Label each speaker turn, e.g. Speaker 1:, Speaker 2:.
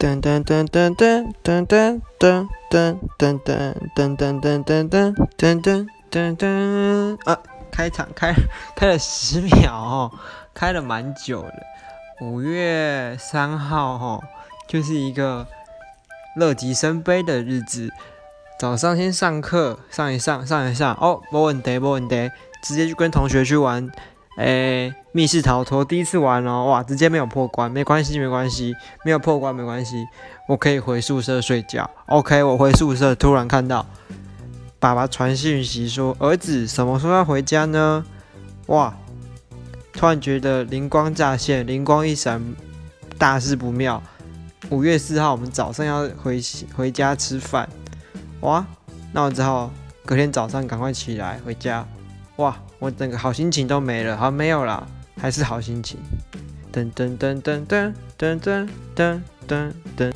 Speaker 1: 噔噔噔噔噔噔噔噔噔噔噔噔噔噔噔噔噔噔噔啊！开场开开了十秒哦，开了蛮久的。五月三号哈，就是一个乐极生悲的日子。早上先上课，上一上，上一上哦，没问题，没问题，直接就跟同学去玩。诶，密室逃脱第一次玩哦，哇，直接没有破关，没关系，没关系，没有破关没关系，我可以回宿舍睡觉。OK，我回宿舍，突然看到爸爸传讯息说，儿子什么时候要回家呢？哇，突然觉得灵光乍现，灵光一闪，大事不妙。五月四号我们早上要回回家吃饭，哇，那我只好隔天早上赶快起来回家。哇，我整个好心情都没了，好没有啦，还是好心情。噔噔噔噔噔噔噔噔噔噔。